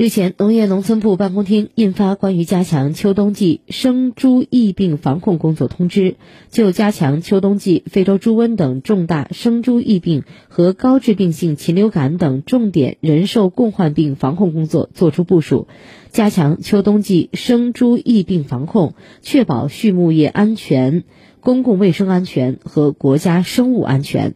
日前，农业农村部办公厅印发关于加强秋冬季生猪疫病防控工作通知，就加强秋冬季非洲猪瘟等重大生猪疫病和高致病性禽流感等重点人兽共患病防控工作作出部署，加强秋冬季生猪疫病防控，确保畜牧业安全、公共卫生安全和国家生物安全。